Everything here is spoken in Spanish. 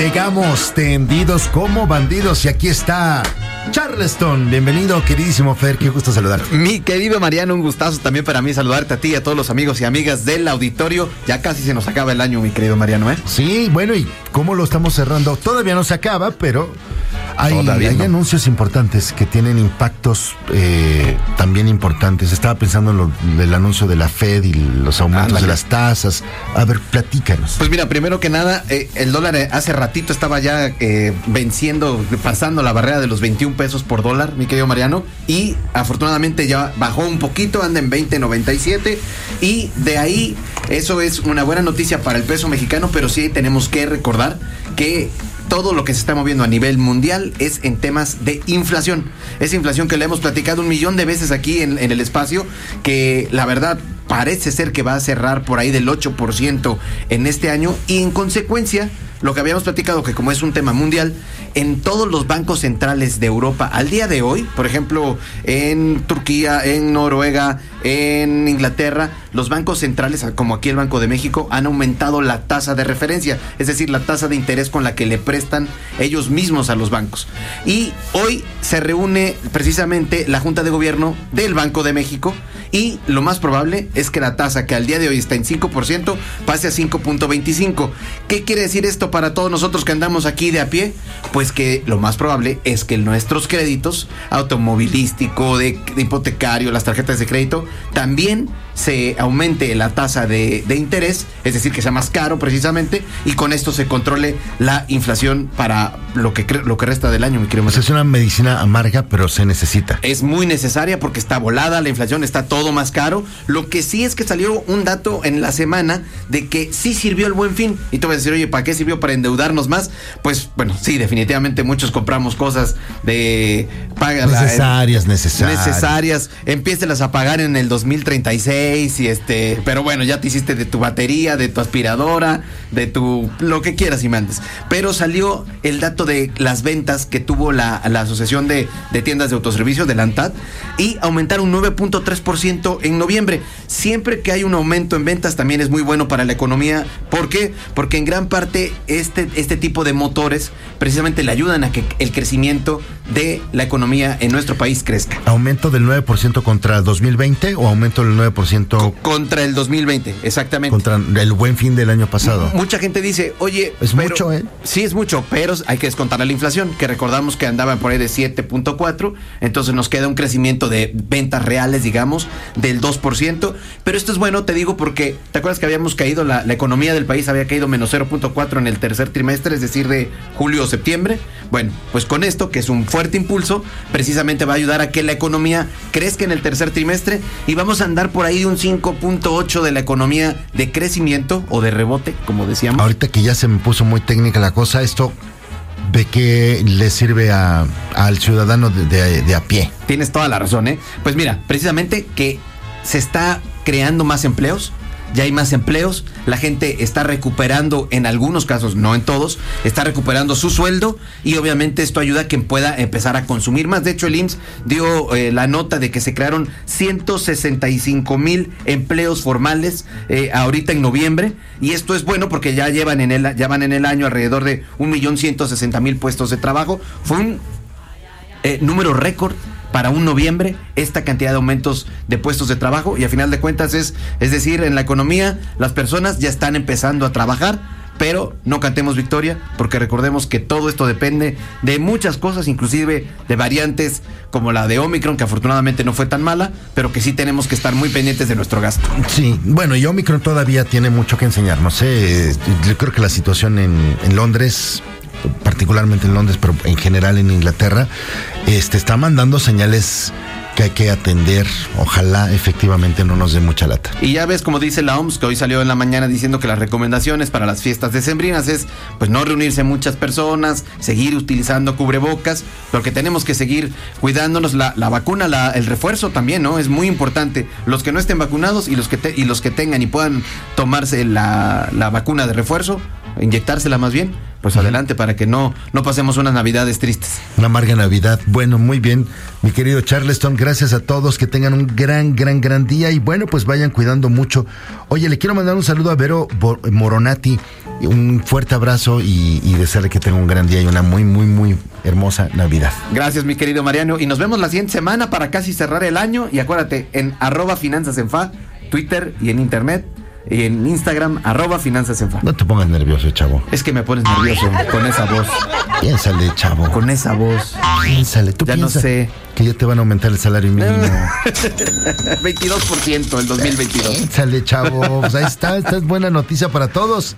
Llegamos tendidos como bandidos y aquí está Charleston. Bienvenido, queridísimo Fer, qué gusto saludarte. Mi querido Mariano, un gustazo también para mí saludarte a ti y a todos los amigos y amigas del auditorio. Ya casi se nos acaba el año, mi querido Mariano, ¿eh? Sí, bueno, ¿y cómo lo estamos cerrando? Todavía no se acaba, pero hay, Todavía hay no. anuncios importantes que tienen impactos eh, también importantes. Estaba pensando en lo del anuncio de la Fed y los aumentos de las tasas. A ver, platícanos. Pues mira, primero que nada, eh, el dólar eh, hace ratito estaba ya eh, venciendo, pasando la barrera de los 21 pesos por dólar, mi querido Mariano, y afortunadamente ya bajó un poquito, anda en 20.97, y de ahí eso es una buena noticia para el peso mexicano, pero sí tenemos que recordar que todo lo que se está moviendo a nivel mundial es en temas de inflación. Esa inflación que le hemos platicado un millón de veces aquí en, en el espacio, que la verdad parece ser que va a cerrar por ahí del 8% en este año y en consecuencia lo que habíamos platicado que como es un tema mundial, en todos los bancos centrales de Europa al día de hoy, por ejemplo, en Turquía, en Noruega, en Inglaterra, los bancos centrales, como aquí el Banco de México, han aumentado la tasa de referencia, es decir, la tasa de interés con la que le prestan ellos mismos a los bancos. Y hoy se reúne precisamente la Junta de Gobierno del Banco de México y lo más probable es que la tasa que al día de hoy está en 5% pase a 5.25. ¿Qué quiere decir esto para todos nosotros que andamos aquí de a pie? Pues que lo más probable es que nuestros créditos automovilístico, de, de hipotecario, las tarjetas de crédito, también se aumente la tasa de, de interés, es decir, que sea más caro precisamente, y con esto se controle la inflación para lo que, lo que resta del año, mi querido Pues es una medicina amarga, pero se necesita. Es muy necesaria porque está volada, la inflación está todo más caro. Lo que sí es que salió un dato en la semana de que sí sirvió el buen fin. Y tú vas a decir, oye, ¿para qué sirvió? ¿Para endeudarnos más? Pues bueno, sí, definitivamente muchos compramos cosas de paga la- Necesarias, necesarias. necesarias. Empiécelas a pagar en el 2036 y este, pero bueno, ya te hiciste de tu batería, de tu aspiradora, de tu lo que quieras y mandes. Pero salió el dato de las ventas que tuvo la, la Asociación de, de Tiendas de Autoservicio, de la ANTAD, y aumentaron 9.3% en noviembre. Siempre que hay un aumento en ventas también es muy bueno para la economía. ¿Por qué? Porque en gran parte este, este tipo de motores precisamente le ayudan a que el crecimiento de la economía en nuestro país crezca. ¿Aumento del 9% contra 2020 o aumento del 9% Contra el 2020, exactamente. contra el buen fin del año pasado? Mucha gente dice, oye, Es mucho, ¿eh? Sí, es mucho, pero hay que descontar la inflación, que recordamos que andaba por ahí de 7.4, entonces nos queda un crecimiento de ventas reales, digamos, del 2%, pero esto es bueno, te digo, porque ¿te acuerdas que habíamos caído, la, la economía del país había caído menos 0.4 en el tercer trimestre, es decir, de julio o septiembre? Bueno, pues con esto, que es un fuerte impulso, precisamente va a ayudar a que la economía crezca en el tercer trimestre y vamos a andar por ahí de un 5.8 de la economía de crecimiento o de rebote, como decíamos. Ahorita que ya se me puso muy técnica la cosa, esto de qué le sirve a- al ciudadano de, de- de a pie. Tienes toda la razón, ¿eh? Pues mira, precisamente que se está creando más empleos. Ya hay más empleos, la gente está recuperando, en algunos casos, no en todos, está recuperando su sueldo y obviamente esto ayuda a quien pueda empezar a consumir más. De hecho, el IMSS dio eh, la nota de que se crearon 165 mil empleos formales eh, ahorita en noviembre y esto es bueno porque ya llevan en el, ya van en el año alrededor de 1.160.000 puestos de trabajo. Fue un eh, número récord para un noviembre esta cantidad de aumentos de puestos de trabajo y a final de cuentas es es decir en la economía las personas ya están empezando a trabajar pero no cantemos victoria porque recordemos que todo esto depende de muchas cosas inclusive de variantes como la de Omicron que afortunadamente no fue tan mala pero que sí tenemos que estar muy pendientes de nuestro gasto Sí, bueno, y Omicron todavía tiene mucho que enseñar. No sé, eh, yo creo que la situación en Londres, particularmente en Londres, pero en general en Inglaterra, este, está mandando señales que hay que atender. Ojalá efectivamente no nos dé mucha lata. Y ya ves, como dice la OMS, que hoy salió en la mañana diciendo que las recomendaciones para las fiestas decembrinas es pues no reunirse muchas personas, seguir utilizando cubrebocas, porque tenemos que seguir cuidándonos. La, la vacuna, la- el refuerzo también, ¿no? Es muy importante. Los que no estén vacunados y los que, te- y los que tengan y puedan tomarse la, la vacuna de refuerzo, inyectársela más bien, pues adelante para que no, no pasemos unas navidades tristes. Una amarga Navidad. Bueno, muy bien, mi querido Charleston, gracias a todos, que tengan un gran, gran, gran día y bueno, pues vayan cuidando mucho. Oye, le quiero mandar un saludo a Vero Moronati, un fuerte abrazo y, y desearle que tenga un gran día y una muy, muy, muy hermosa Navidad. Gracias, mi querido Mariano, y nos vemos la siguiente semana para casi cerrar el año y acuérdate, en arroba finanzas en fa, Twitter y en internet y en Instagram, arroba finanzas en fa. No te pongas nervioso, chavo. Es que me pones nervioso con esa voz. Piénsale, chavo. Con esa voz. Piénsale, tú Ya no sé. Que ya te van a aumentar el salario mínimo. 22% el 2022. Piénsale, chavo. Pues ahí está, esta es buena noticia para todos.